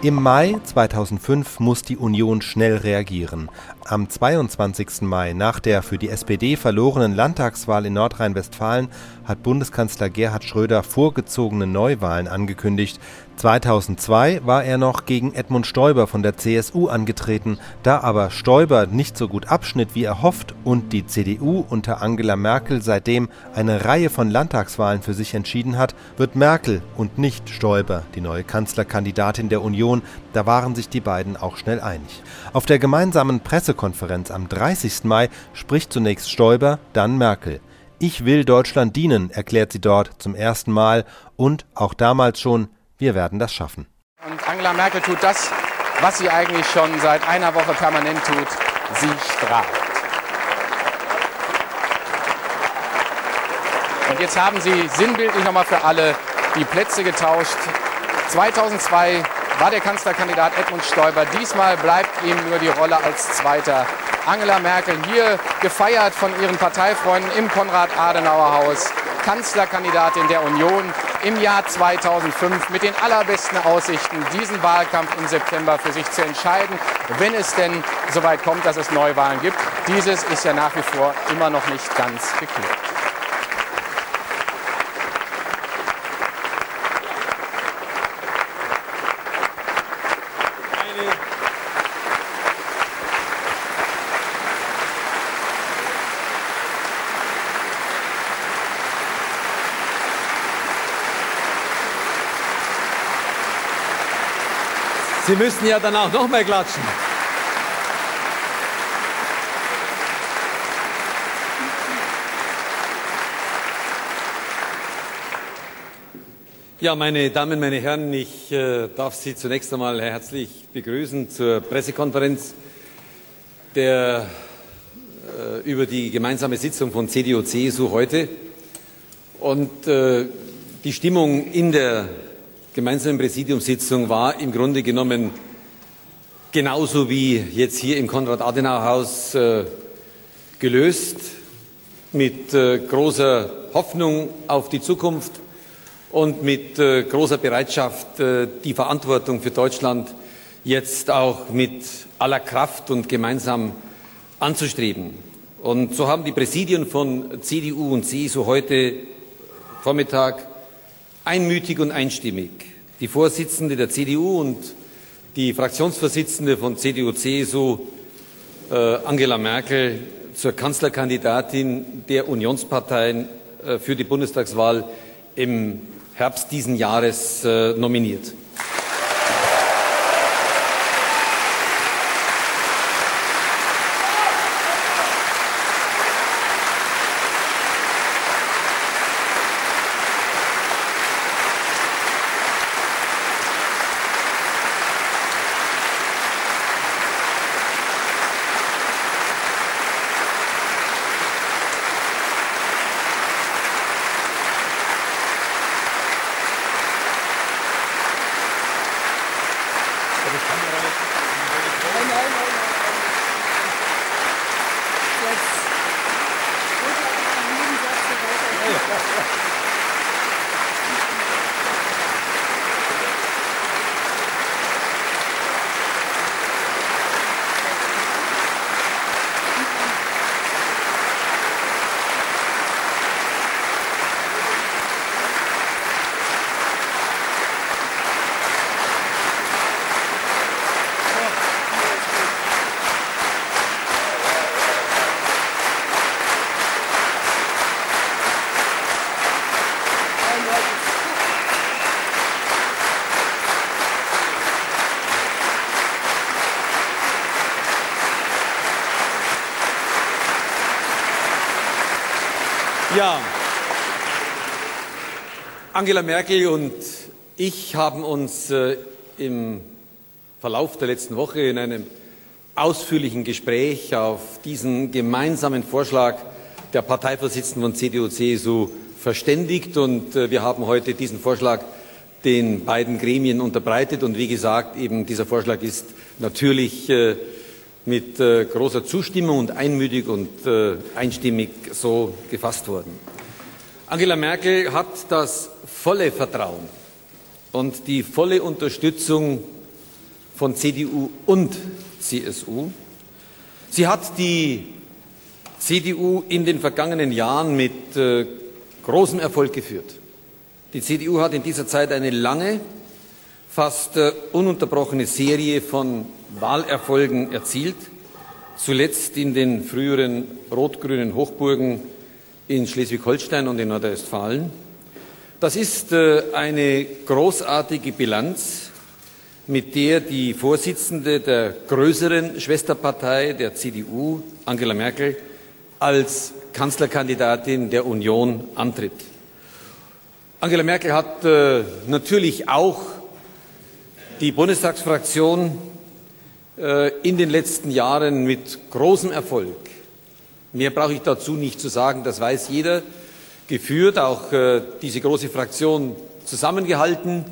Im Mai 2005 muss die Union schnell reagieren. Am 22. Mai, nach der für die SPD verlorenen Landtagswahl in Nordrhein-Westfalen, hat Bundeskanzler Gerhard Schröder vorgezogene Neuwahlen angekündigt. 2002 war er noch gegen Edmund Stoiber von der CSU angetreten. Da aber Stoiber nicht so gut abschnitt wie erhofft und die CDU unter Angela Merkel seitdem eine Reihe von Landtagswahlen für sich entschieden hat, wird Merkel und nicht Stoiber die neue Kanzlerkandidatin der Union. Da waren sich die beiden auch schnell einig. Auf der gemeinsamen Pressekonferenz am 30. Mai spricht zunächst Stoiber, dann Merkel. Ich will Deutschland dienen, erklärt sie dort zum ersten Mal und auch damals schon, wir werden das schaffen. Und Angela Merkel tut das, was sie eigentlich schon seit einer Woche permanent tut. Sie strahlt. Und jetzt haben sie sinnbildlich nochmal für alle die Plätze getauscht. 2002 war der Kanzlerkandidat Edmund Stoiber. Diesmal bleibt ihm nur die Rolle als Zweiter. Angela Merkel hier gefeiert von ihren Parteifreunden im Konrad-Adenauer-Haus. Kanzlerkandidatin der Union im Jahr 2005 mit den allerbesten Aussichten, diesen Wahlkampf im September für sich zu entscheiden, wenn es denn soweit kommt, dass es Neuwahlen gibt. Dieses ist ja nach wie vor immer noch nicht ganz geklärt. Sie müssen ja dann auch noch mehr klatschen. Ja, meine Damen, meine Herren, ich äh, darf Sie zunächst einmal herzlich begrüßen zur Pressekonferenz der, äh, über die gemeinsame Sitzung von CDU-CSU heute. Und äh, die Stimmung in der gemeinsamen Präsidiumssitzung war im Grunde genommen genauso wie jetzt hier im Konrad-Adenauer-Haus äh, gelöst, mit äh, großer Hoffnung auf die Zukunft und mit äh, großer Bereitschaft, die Verantwortung für Deutschland jetzt auch mit aller Kraft und gemeinsam anzustreben. Und so haben die Präsidien von CDU und CSU heute Vormittag einmütig und einstimmig die Vorsitzende der CDU und die Fraktionsvorsitzende von CDU-CSU, äh, Angela Merkel, zur Kanzlerkandidatin der Unionsparteien äh, für die Bundestagswahl im Herbst diesen Jahres äh, nominiert. Ja, Angela Merkel und ich haben uns äh, im Verlauf der letzten Woche in einem ausführlichen Gespräch auf diesen gemeinsamen Vorschlag der Parteivorsitzenden von CDU, CSU verständigt und äh, wir haben heute diesen Vorschlag den beiden Gremien unterbreitet und wie gesagt, eben dieser Vorschlag ist natürlich äh, mit großer Zustimmung und einmütig und einstimmig so gefasst worden. Angela Merkel hat das volle Vertrauen und die volle Unterstützung von CDU und CSU. Sie hat die CDU in den vergangenen Jahren mit äh, großem Erfolg geführt. Die CDU hat in dieser Zeit eine lange, fast äh, ununterbrochene Serie von Wahlerfolgen erzielt, zuletzt in den früheren rot-grünen Hochburgen in Schleswig-Holstein und in Nordrhein-Westfalen. Das ist äh, eine großartige Bilanz, mit der die Vorsitzende der größeren Schwesterpartei der CDU, Angela Merkel, als Kanzlerkandidatin der Union antritt. Angela Merkel hat äh, natürlich auch die Bundestagsfraktion äh, in den letzten Jahren mit großem Erfolg, mehr brauche ich dazu nicht zu sagen, das weiß jeder, geführt, auch äh, diese große Fraktion zusammengehalten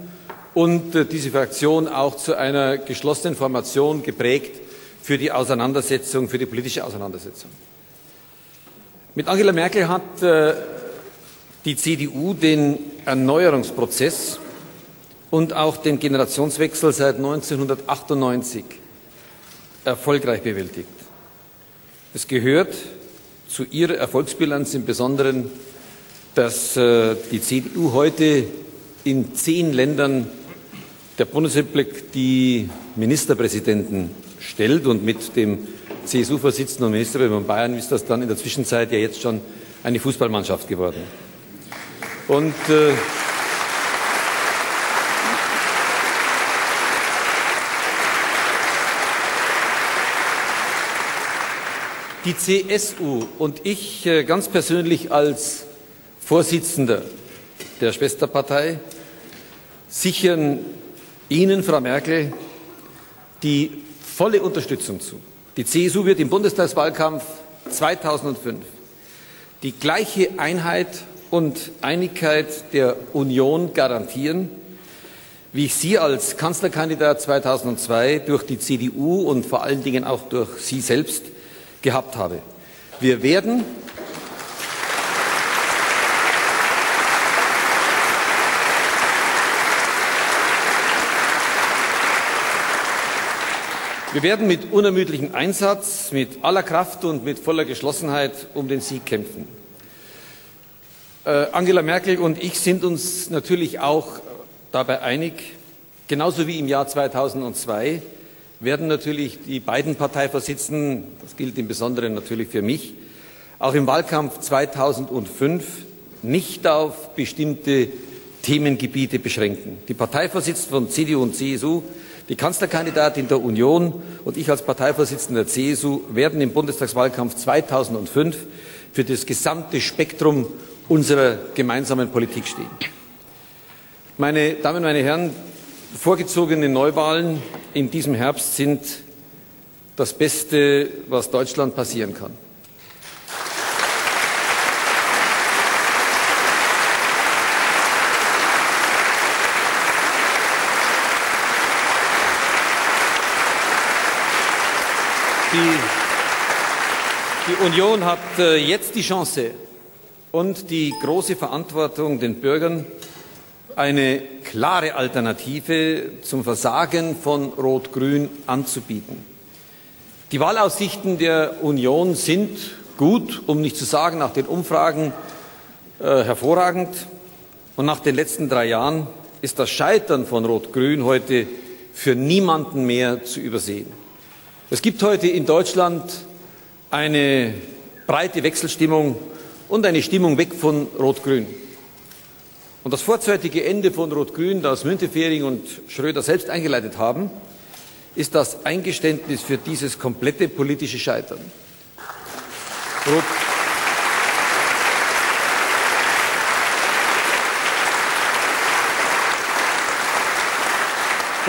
und äh, diese Fraktion auch zu einer geschlossenen Formation geprägt für die Auseinandersetzung, für die politische Auseinandersetzung. Mit Angela Merkel hat äh, die CDU den Erneuerungsprozess und auch den Generationswechsel seit 1998 erfolgreich bewältigt. Es gehört zu ihrer Erfolgsbilanz im Besonderen dass äh, die CDU heute in zehn Ländern der Bundesrepublik die Ministerpräsidenten stellt und mit dem CSU-Vorsitzenden und Ministerpräsidenten von Bayern ist das dann in der Zwischenzeit ja jetzt schon eine Fußballmannschaft geworden. Und äh, die CSU und ich äh, ganz persönlich als Vorsitzender der Schwesterpartei, sichern Ihnen, Frau Merkel, die volle Unterstützung zu. Die CSU wird im Bundestagswahlkampf 2005 die gleiche Einheit und Einigkeit der Union garantieren, wie ich Sie als Kanzlerkandidat 2002 durch die CDU und vor allen Dingen auch durch Sie selbst gehabt habe. Wir werden Wir werden mit unermüdlichem Einsatz, mit aller Kraft und mit voller Geschlossenheit um den Sieg kämpfen. Äh, Angela Merkel und ich sind uns natürlich auch dabei einig, genauso wie im Jahr 2002 werden natürlich die beiden Parteivorsitzenden, das gilt im Besonderen natürlich für mich, auch im Wahlkampf 2005 nicht auf bestimmte Themengebiete beschränken. Die Parteivorsitzenden von CDU und CSU die Kanzlerkandidatin der Union und ich als Parteivorsitzender der CSU werden im Bundestagswahlkampf 2005 für das gesamte Spektrum unserer gemeinsamen Politik stehen. Meine Damen, meine Herren, vorgezogene Neuwahlen in diesem Herbst sind das Beste, was Deutschland passieren kann. Die, die Union hat äh, jetzt die Chance und die große Verantwortung, den Bürgern eine klare Alternative zum Versagen von Rot-Grün anzubieten. Die Wahlaussichten der Union sind gut, um nicht zu sagen nach den Umfragen äh, hervorragend. Und nach den letzten drei Jahren ist das Scheitern von Rot-Grün heute für niemanden mehr zu übersehen. Es gibt heute in Deutschland eine breite Wechselstimmung und eine Stimmung weg von Rot-Grün. Und das vorzeitige Ende von Rot-Grün, das Müntefering und Schröder selbst eingeleitet haben, ist das Eingeständnis für dieses komplette politische Scheitern. Rot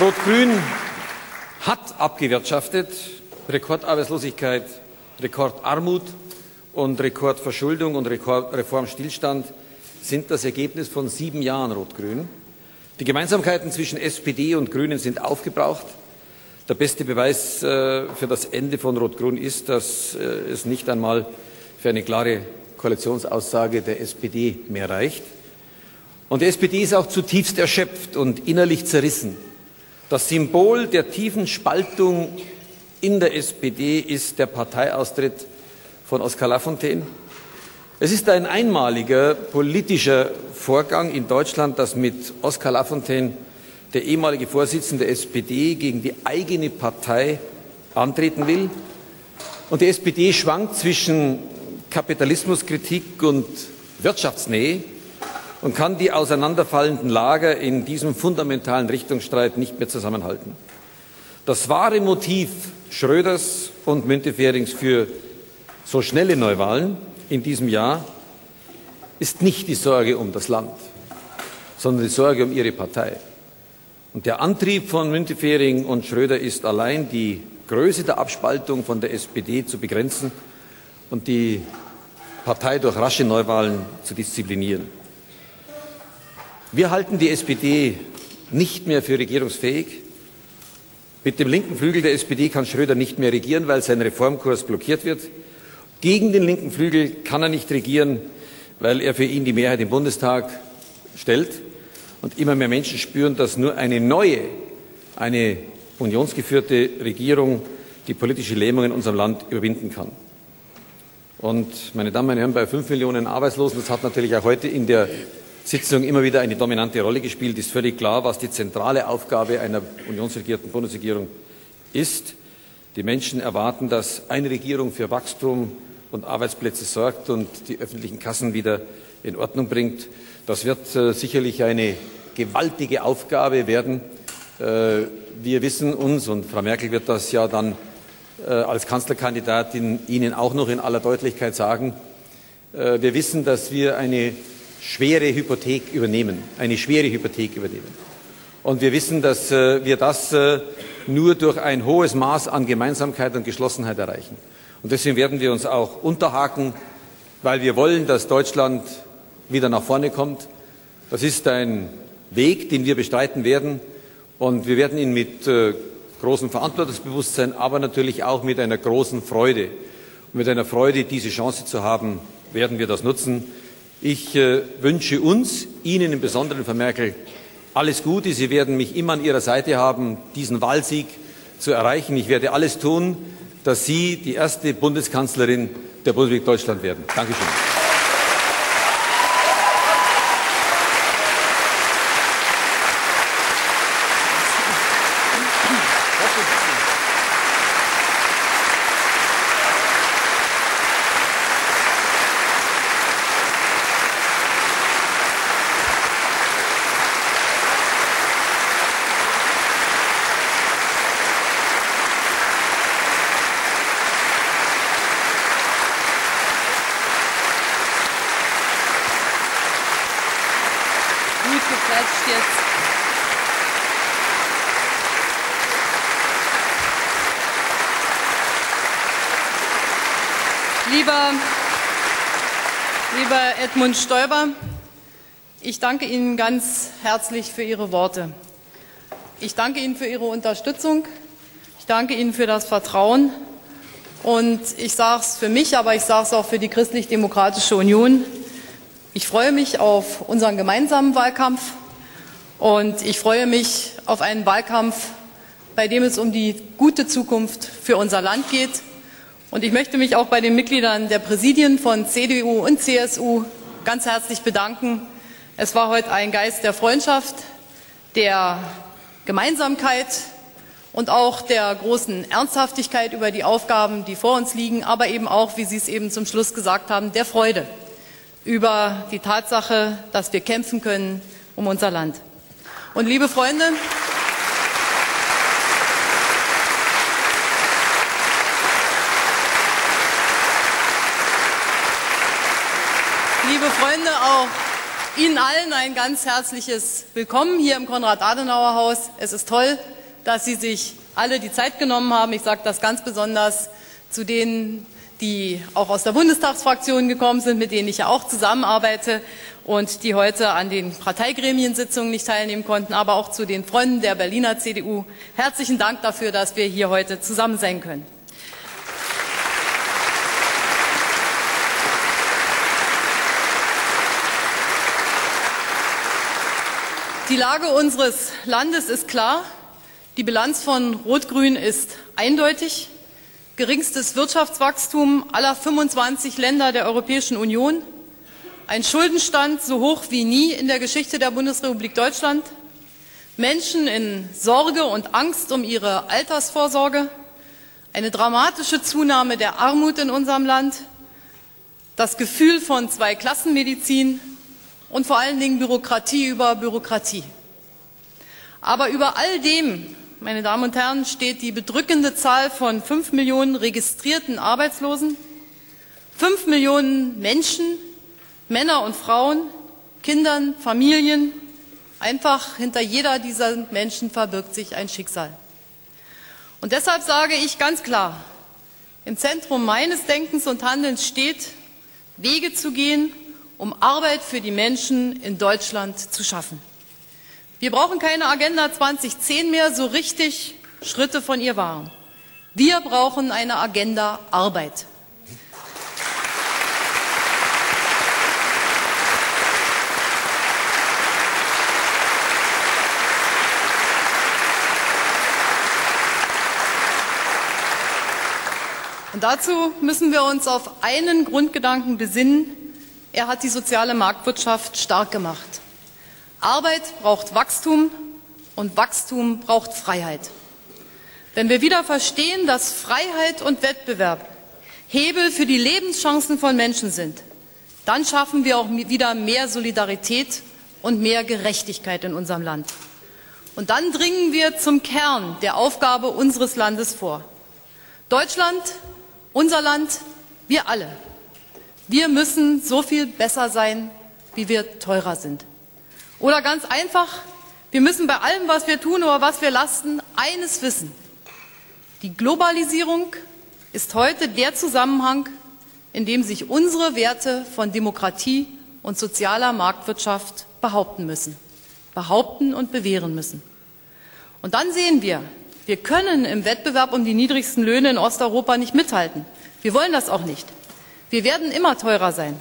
Rot-Grün hat abgewirtschaftet. Rekordarbeitslosigkeit, Rekordarmut und Rekordverschuldung und Reformstillstand sind das Ergebnis von sieben Jahren Rot-Grün. Die Gemeinsamkeiten zwischen SPD und Grünen sind aufgebraucht. Der beste Beweis äh, für das Ende von Rot-Grün ist, dass äh, es nicht einmal für eine klare Koalitionsaussage der SPD mehr reicht. Und die SPD ist auch zutiefst erschöpft und innerlich zerrissen Das Symbol der tiefen Spaltung in der SPD ist der Parteiaustritt von Oskar Lafontaine. Es ist ein einmaliger politischer Vorgang in Deutschland, dass mit Oskar Lafontaine der ehemalige Vorsitzende der SPD gegen die eigene Partei antreten will. Und die SPD schwankt zwischen Kapitalismuskritik und Wirtschaftsnähe und kann die auseinanderfallenden Lager in diesem fundamentalen Richtungsstreit nicht mehr zusammenhalten. Das wahre Motiv Schröders und Münteferings für so schnelle Neuwahlen in diesem Jahr ist nicht die Sorge um das Land, sondern die Sorge um ihre Partei. Und der Antrieb von Müntefering und Schröder ist allein die Größe der Abspaltung von der SPD zu begrenzen und die Partei durch rasche Neuwahlen zu disziplinieren. Wir halten die SPD nicht mehr für regierungsfähig. Mit dem linken Flügel der SPD kann Schröder nicht mehr regieren, weil sein Reformkurs blockiert wird. Gegen den linken Flügel kann er nicht regieren, weil er für ihn die Mehrheit im Bundestag stellt. Und immer mehr Menschen spüren, dass nur eine neue, eine unionsgeführte Regierung die politische Lähmung in unserem Land überwinden kann. Und meine Damen und Herren, bei fünf Millionen Arbeitslosen, das hat natürlich auch heute in der Sitzung immer wieder eine dominante Rolle gespielt, ist völlig klar, was die zentrale Aufgabe einer unionsregierten Bundesregierung ist. Die Menschen erwarten, dass eine Regierung für Wachstum und Arbeitsplätze sorgt und die öffentlichen Kassen wieder in Ordnung bringt. Das wird äh, sicherlich eine gewaltige Aufgabe werden. Äh, wir wissen uns, und Frau Merkel wird das ja dann äh, als Kanzlerkandidatin Ihnen auch noch in aller Deutlichkeit sagen, äh, wir wissen, dass wir eine schwere Hypothek übernehmen, eine schwere Hypothek übernehmen. Und wir wissen, dass äh, wir das äh, nur durch ein hohes Maß an Gemeinsamkeit und Geschlossenheit erreichen. Und deswegen werden wir uns auch unterhaken, weil wir wollen, dass Deutschland wieder nach vorne kommt. Das ist ein Weg, den wir bestreiten werden. Und wir werden ihn mit äh, großem Verantwortungsbewusstsein, aber natürlich auch mit einer großen Freude. Und mit einer Freude, diese Chance zu haben, werden wir das nutzen. Ich äh, wünsche uns, Ihnen im Besonderen, Frau Merkel, alles Gute. Sie werden mich immer an Ihrer Seite haben, diesen Wahlsieg zu erreichen. Ich werde alles tun, dass Sie die erste Bundeskanzlerin der Bundesrepublik Deutschland werden. Dankeschön. Edmund Stoiber, ich danke Ihnen ganz herzlich für Ihre Worte. Ich danke Ihnen für Ihre Unterstützung. Ich danke Ihnen für das Vertrauen. Und ich sage es für mich, aber ich sage es auch für die Christlich-Demokratische Union. Ich freue mich auf unseren gemeinsamen Wahlkampf und ich freue mich auf einen Wahlkampf, bei dem es um die gute Zukunft für unser Land geht und ich möchte mich auch bei den Mitgliedern der Präsidien von CDU und CSU ganz herzlich bedanken. Es war heute ein Geist der Freundschaft, der Gemeinsamkeit und auch der großen Ernsthaftigkeit über die Aufgaben, die vor uns liegen, aber eben auch, wie Sie es eben zum Schluss gesagt haben, der Freude über die Tatsache, dass wir kämpfen können um unser Land. Und liebe Freunde, Liebe Freunde, auch Ihnen allen ein ganz herzliches Willkommen hier im Konrad-Adenauer-Haus. Es ist toll, dass Sie sich alle die Zeit genommen haben. Ich sage das ganz besonders zu denen, die auch aus der Bundestagsfraktion gekommen sind, mit denen ich ja auch zusammenarbeite und die heute an den Parteigremiensitzungen nicht teilnehmen konnten, aber auch zu den Freunden der Berliner CDU. Herzlichen Dank dafür, dass wir hier heute zusammen sein können. Die Lage unseres Landes ist klar. Die Bilanz von Rot-Grün ist eindeutig. Geringstes Wirtschaftswachstum aller 25 Länder der Europäischen Union, ein Schuldenstand so hoch wie nie in der Geschichte der Bundesrepublik Deutschland, Menschen in Sorge und Angst um ihre Altersvorsorge, eine dramatische Zunahme der Armut in unserem Land, das Gefühl von Zweiklassenmedizin und vor allen Dingen Bürokratie über Bürokratie. Aber über all dem, meine Damen und Herren, steht die bedrückende Zahl von fünf Millionen registrierten Arbeitslosen, fünf Millionen Menschen, Männer und Frauen, Kindern, Familien, Einfach hinter jeder dieser Menschen verbirgt sich ein Schicksal. Und deshalb sage ich ganz klar, im Zentrum meines Denkens und Handelns steht, Wege zu gehen, um Arbeit für die Menschen in Deutschland zu schaffen. Wir brauchen keine Agenda 2010 mehr, so richtig Schritte von ihr waren. Wir brauchen eine Agenda Arbeit. Und dazu müssen wir uns auf einen Grundgedanken besinnen. Er hat die soziale Marktwirtschaft stark gemacht. Arbeit braucht Wachstum und Wachstum braucht Freiheit. Wenn wir wieder verstehen, dass Freiheit und Wettbewerb Hebel für die Lebenschancen von Menschen sind, dann schaffen wir auch wieder mehr Solidarität und mehr Gerechtigkeit in unserem Land. Und dann dringen wir zum Kern der Aufgabe unseres Landes vor. Deutschland unser Land, wir alle, wir müssen so viel besser sein, wie wir teurer sind. Oder ganz einfach, wir müssen bei allem, was wir tun oder was wir lasten, eines wissen. Die Globalisierung ist heute der Zusammenhang, in dem sich unsere Werte von Demokratie und sozialer Marktwirtschaft behaupten müssen, behaupten und bewähren müssen. Und dann sehen wir, wir können im Wettbewerb um die niedrigsten Löhne in Osteuropa nicht mithalten. Wir wollen das auch nicht. Wir werden immer teurer sein.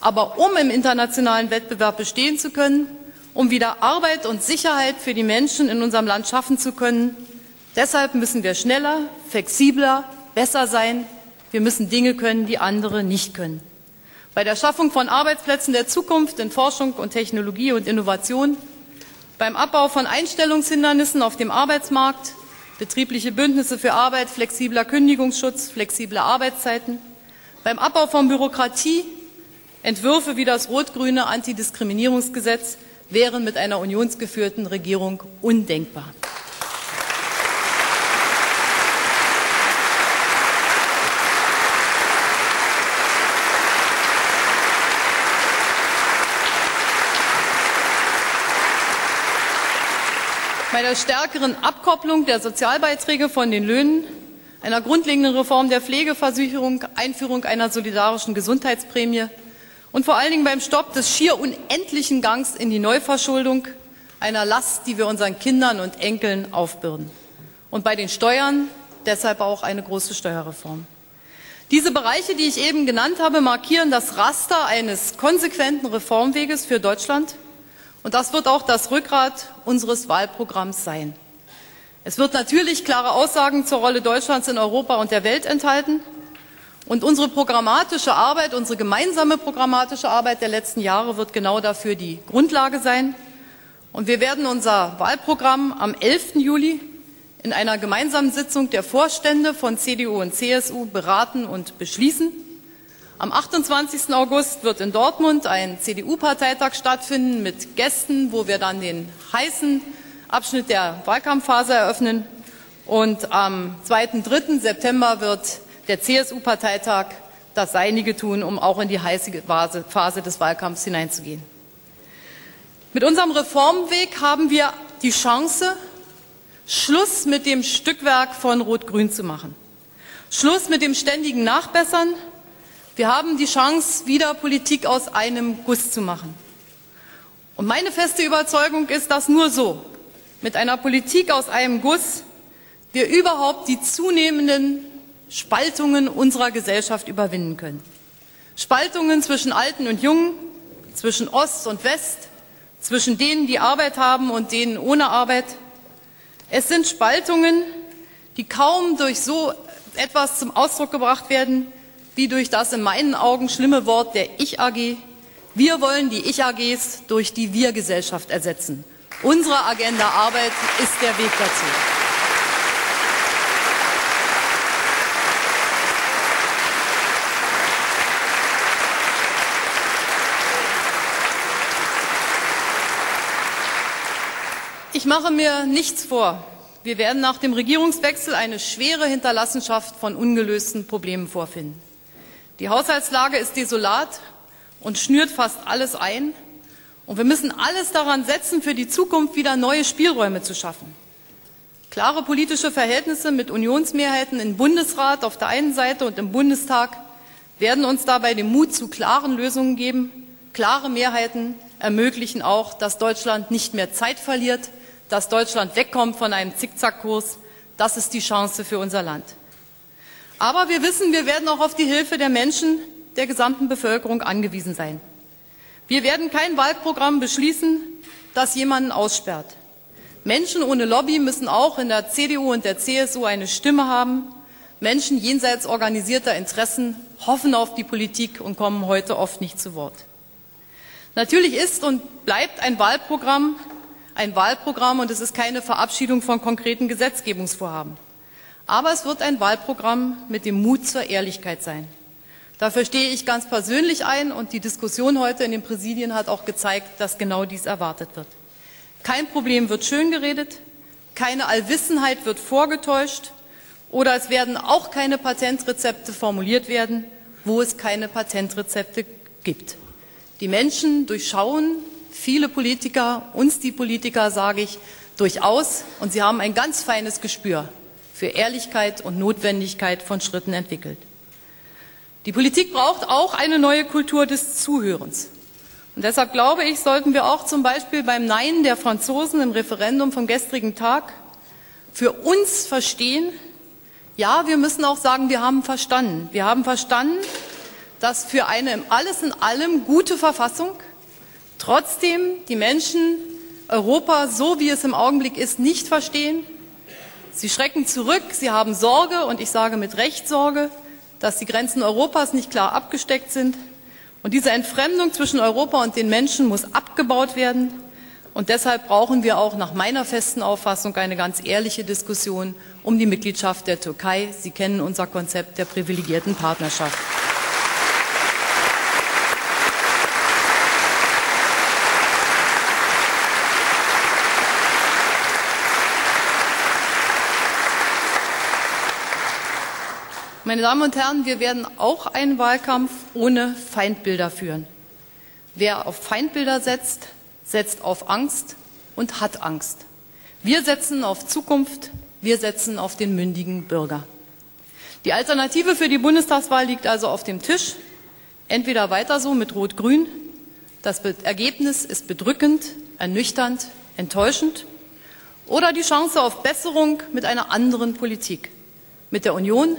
Aber um im internationalen Wettbewerb bestehen zu können, um wieder Arbeit und Sicherheit für die Menschen in unserem Land schaffen zu können, deshalb müssen wir schneller, flexibler, besser sein. Wir müssen Dinge können, die andere nicht können. Bei der Schaffung von Arbeitsplätzen der Zukunft in Forschung und Technologie und Innovation, beim Abbau von Einstellungshindernissen auf dem Arbeitsmarkt, betriebliche Bündnisse für Arbeit, flexibler Kündigungsschutz, flexible Arbeitszeiten, beim Abbau von Bürokratie, Entwürfe wie das rot-grüne Antidiskriminierungsgesetz wären mit einer unionsgeführten Regierung undenkbar. bei der stärkeren Abkopplung der Sozialbeiträge von den Löhnen, einer grundlegenden Reform der Pflegeversicherung, Einführung einer solidarischen Gesundheitsprämie und vor allen Dingen beim Stopp des schier unendlichen Gangs in die Neuverschuldung, einer Last, die wir unseren Kindern und Enkeln aufbürden. Und bei den Steuern deshalb auch eine große Steuerreform. Diese Bereiche, die ich eben genannt habe, markieren das Raster eines konsequenten Reformweges für Deutschland und das wird auch das Rückgrat unseres Wahlprogramms sein. Es wird natürlich klare Aussagen zur Rolle Deutschlands in Europa und der Welt enthalten. Und unsere programmatische Arbeit, unsere gemeinsame programmatische Arbeit der letzten Jahre wird genau dafür die Grundlage sein. Und wir werden unser Wahlprogramm am 11. Juli in einer gemeinsamen Sitzung der Vorstände von CDU und CSU beraten und beschließen. Am 28. August wird in Dortmund ein CDU-Parteitag stattfinden mit Gästen, wo wir dann den heißen Abschnitt der Wahlkampfphase eröffnen. Und am 2. 3. September wird der CSU-Parteitag das Seinige tun, um auch in die heiße Phase des Wahlkampfs hineinzugehen. Mit unserem Reformweg haben wir die Chance, Schluss mit dem Stückwerk von Rot-Grün zu machen. Schluss mit dem ständigen Nachbessern, wir haben die Chance, wieder Politik aus einem Guss zu machen. Und meine feste Überzeugung ist, dass nur so, mit einer Politik aus einem Guss, wir überhaupt die zunehmenden Spaltungen unserer Gesellschaft überwinden können. Spaltungen zwischen Alten und Jungen, zwischen Ost und West, zwischen denen, die Arbeit haben und denen ohne Arbeit. Es sind Spaltungen, die kaum durch so etwas zum Ausdruck gebracht werden, wie durch das in meinen Augen schlimme Wort der Ich-AG. Wir wollen die Ich-AGs durch die Wir-Gesellschaft ersetzen. Unsere Agenda Arbeit ist der Weg dazu. Ich mache mir nichts vor. Wir werden nach dem Regierungswechsel eine schwere Hinterlassenschaft von ungelösten Problemen vorfinden. Die Haushaltslage ist desolat und schnürt fast alles ein. Und wir müssen alles daran setzen, für die Zukunft wieder neue Spielräume zu schaffen. Klare politische Verhältnisse mit Unionsmehrheiten im Bundesrat auf der einen Seite und im Bundestag werden uns dabei den Mut zu klaren Lösungen geben. Klare Mehrheiten ermöglichen auch, dass Deutschland nicht mehr Zeit verliert, dass Deutschland wegkommt von einem Zickzackkurs. Das ist die Chance für unser Land. Aber wir wissen, wir werden auch auf die Hilfe der Menschen, der gesamten Bevölkerung angewiesen sein. Wir werden kein Wahlprogramm beschließen, das jemanden aussperrt. Menschen ohne Lobby müssen auch in der CDU und der CSU eine Stimme haben. Menschen jenseits organisierter Interessen hoffen auf die Politik und kommen heute oft nicht zu Wort. Natürlich ist und bleibt ein Wahlprogramm ein Wahlprogramm und es ist keine Verabschiedung von konkreten Gesetzgebungsvorhaben. Aber es wird ein Wahlprogramm mit dem Mut zur Ehrlichkeit sein. Dafür stehe ich ganz persönlich ein und die Diskussion heute in den Präsidien hat auch gezeigt, dass genau dies erwartet wird. Kein Problem wird schön geredet, keine Allwissenheit wird vorgetäuscht oder es werden auch keine Patentrezepte formuliert werden, wo es keine Patentrezepte gibt. Die Menschen durchschauen viele Politiker, uns die Politiker sage ich durchaus, und sie haben ein ganz feines Gespür für Ehrlichkeit und Notwendigkeit von Schritten entwickelt. Die Politik braucht auch eine neue Kultur des Zuhörens. Und deshalb glaube ich, sollten wir auch zum Beispiel beim Nein der Franzosen im Referendum vom gestrigen Tag für uns verstehen, ja, wir müssen auch sagen, wir haben verstanden. Wir haben verstanden, dass für eine alles in allem gute Verfassung trotzdem die Menschen Europa so, wie es im Augenblick ist, nicht verstehen. Sie schrecken zurück, sie haben Sorge, und ich sage mit Recht Sorge, dass die Grenzen Europas nicht klar abgesteckt sind. Und diese Entfremdung zwischen Europa und den Menschen muss abgebaut werden. Und deshalb brauchen wir auch nach meiner festen Auffassung eine ganz ehrliche Diskussion um die Mitgliedschaft der Türkei. Sie kennen unser Konzept der privilegierten Partnerschaft. Meine Damen und Herren, wir werden auch einen Wahlkampf ohne Feindbilder führen. Wer auf Feindbilder setzt, setzt auf Angst und hat Angst. Wir setzen auf Zukunft, wir setzen auf den mündigen Bürger. Die Alternative für die Bundestagswahl liegt also auf dem Tisch. Entweder weiter so mit Rot-Grün. Das Ergebnis ist bedrückend, ernüchternd, enttäuschend. Oder die Chance auf Besserung mit einer anderen Politik. Mit der Union,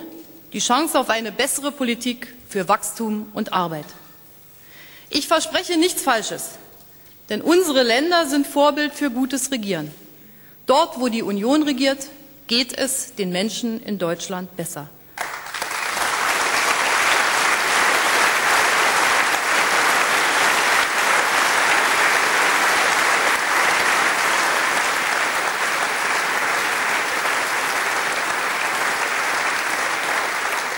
die Chance auf eine bessere Politik für Wachstum und Arbeit. Ich verspreche nichts Falsches, denn unsere Länder sind Vorbild für gutes Regieren. Dort, wo die Union regiert, geht es den Menschen in Deutschland besser.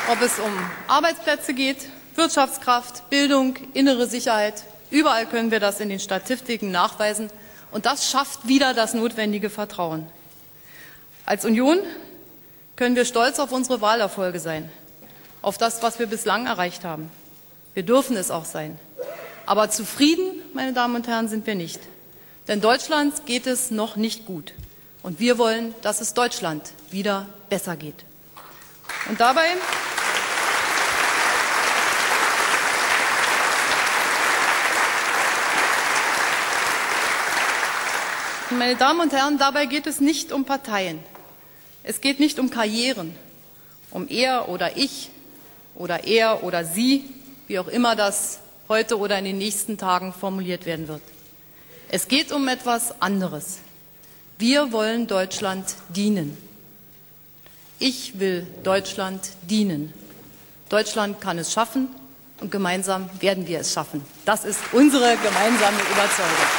Ob es um Arbeitsplätze geht, Wirtschaftskraft, Bildung, innere Sicherheit. Überall können wir das in den Statistiken nachweisen. Und das schafft wieder das notwendige Vertrauen. Als Union können wir stolz auf unsere Wahlerfolge sein, auf das, was wir bislang erreicht haben. Wir dürfen es auch sein. Aber zufrieden, meine Damen und Herren, sind wir nicht. Denn Deutschland geht es noch nicht gut. Und wir wollen, dass es Deutschland wieder besser geht. Und dabei Meine Damen und Herren, dabei geht es nicht um Parteien. Es geht nicht um Karrieren, um er oder ich oder er oder sie, wie auch immer das heute oder in den nächsten Tagen formuliert werden wird. Es geht um etwas anderes. Wir wollen Deutschland dienen. Ich will Deutschland dienen. Deutschland kann es schaffen und gemeinsam werden wir es schaffen. Das ist unsere gemeinsame Überzeugung.